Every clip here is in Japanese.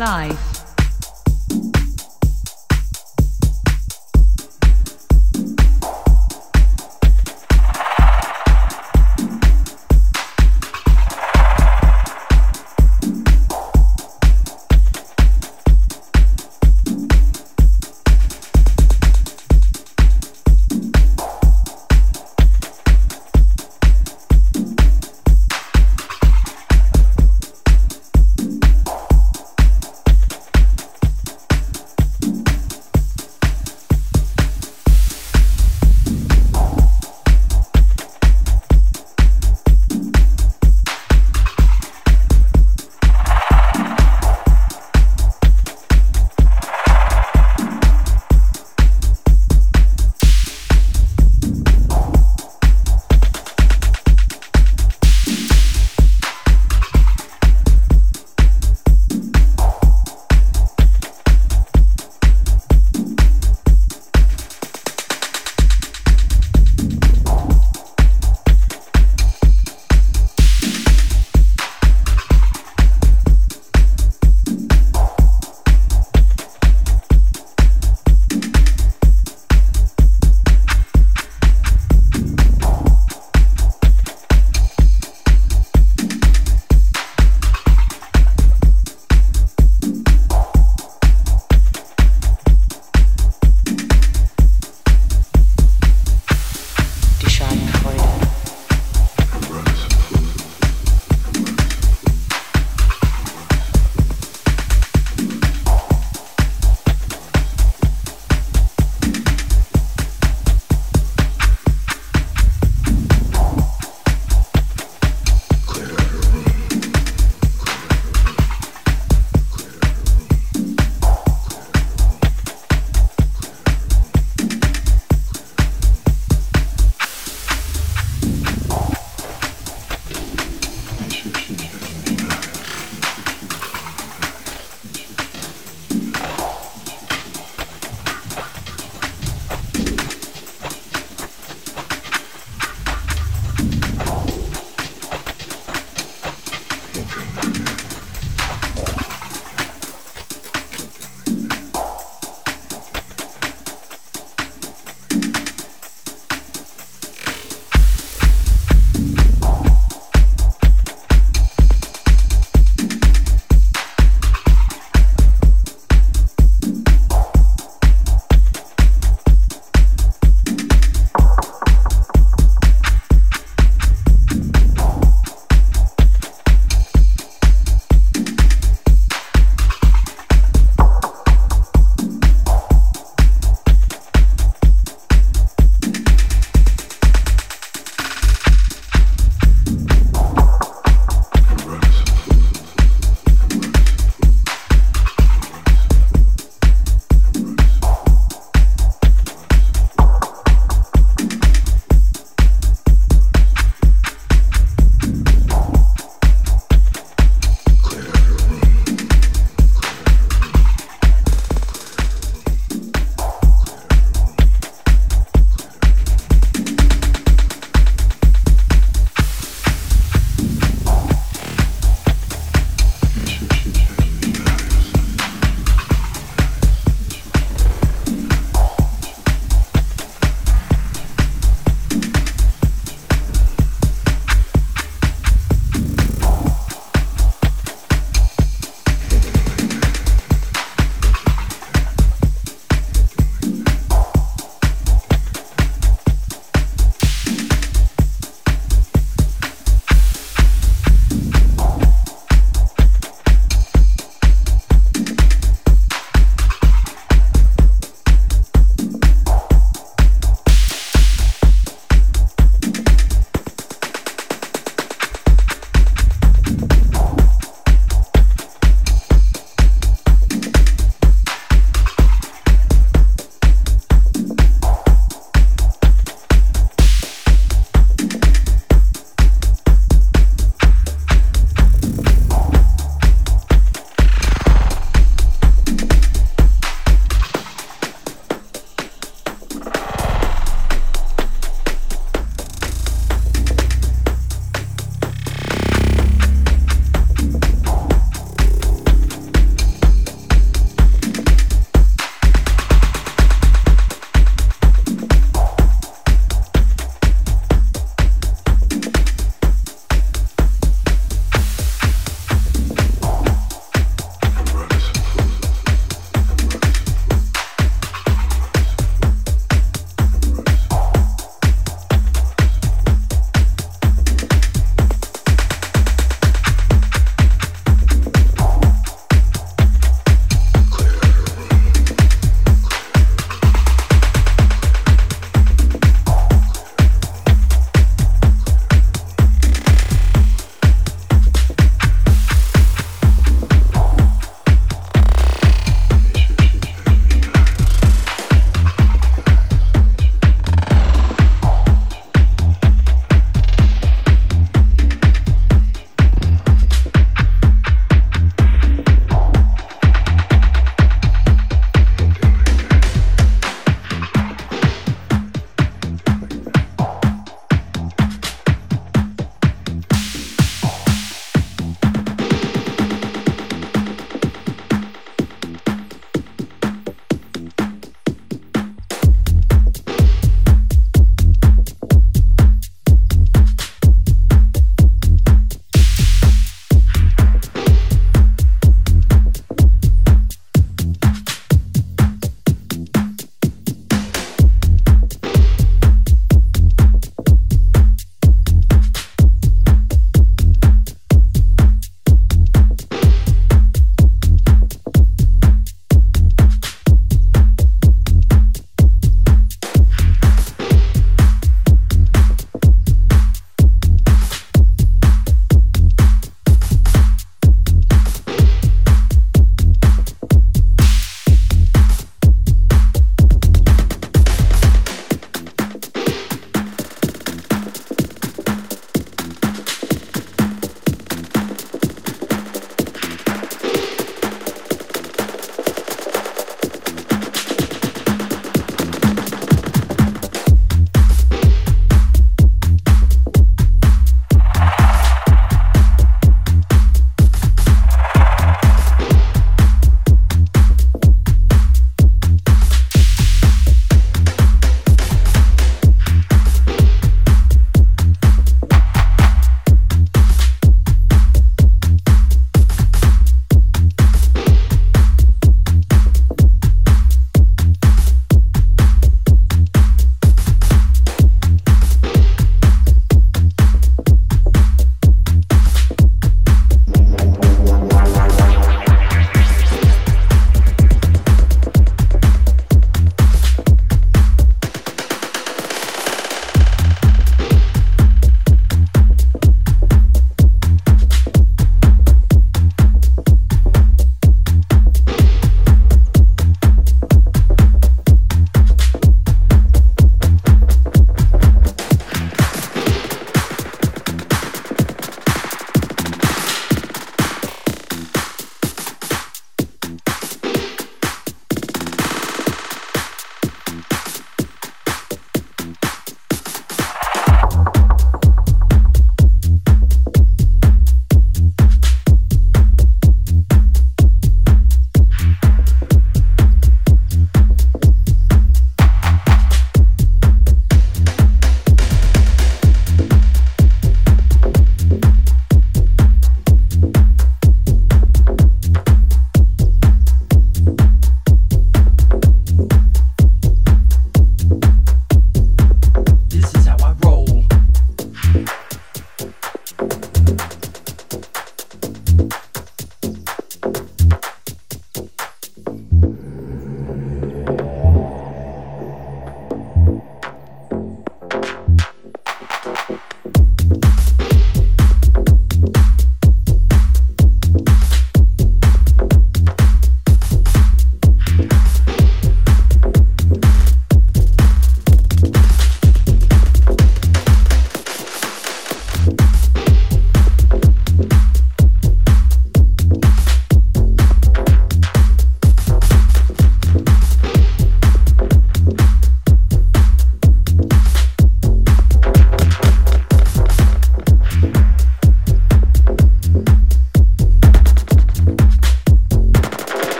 life.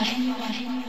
Bye.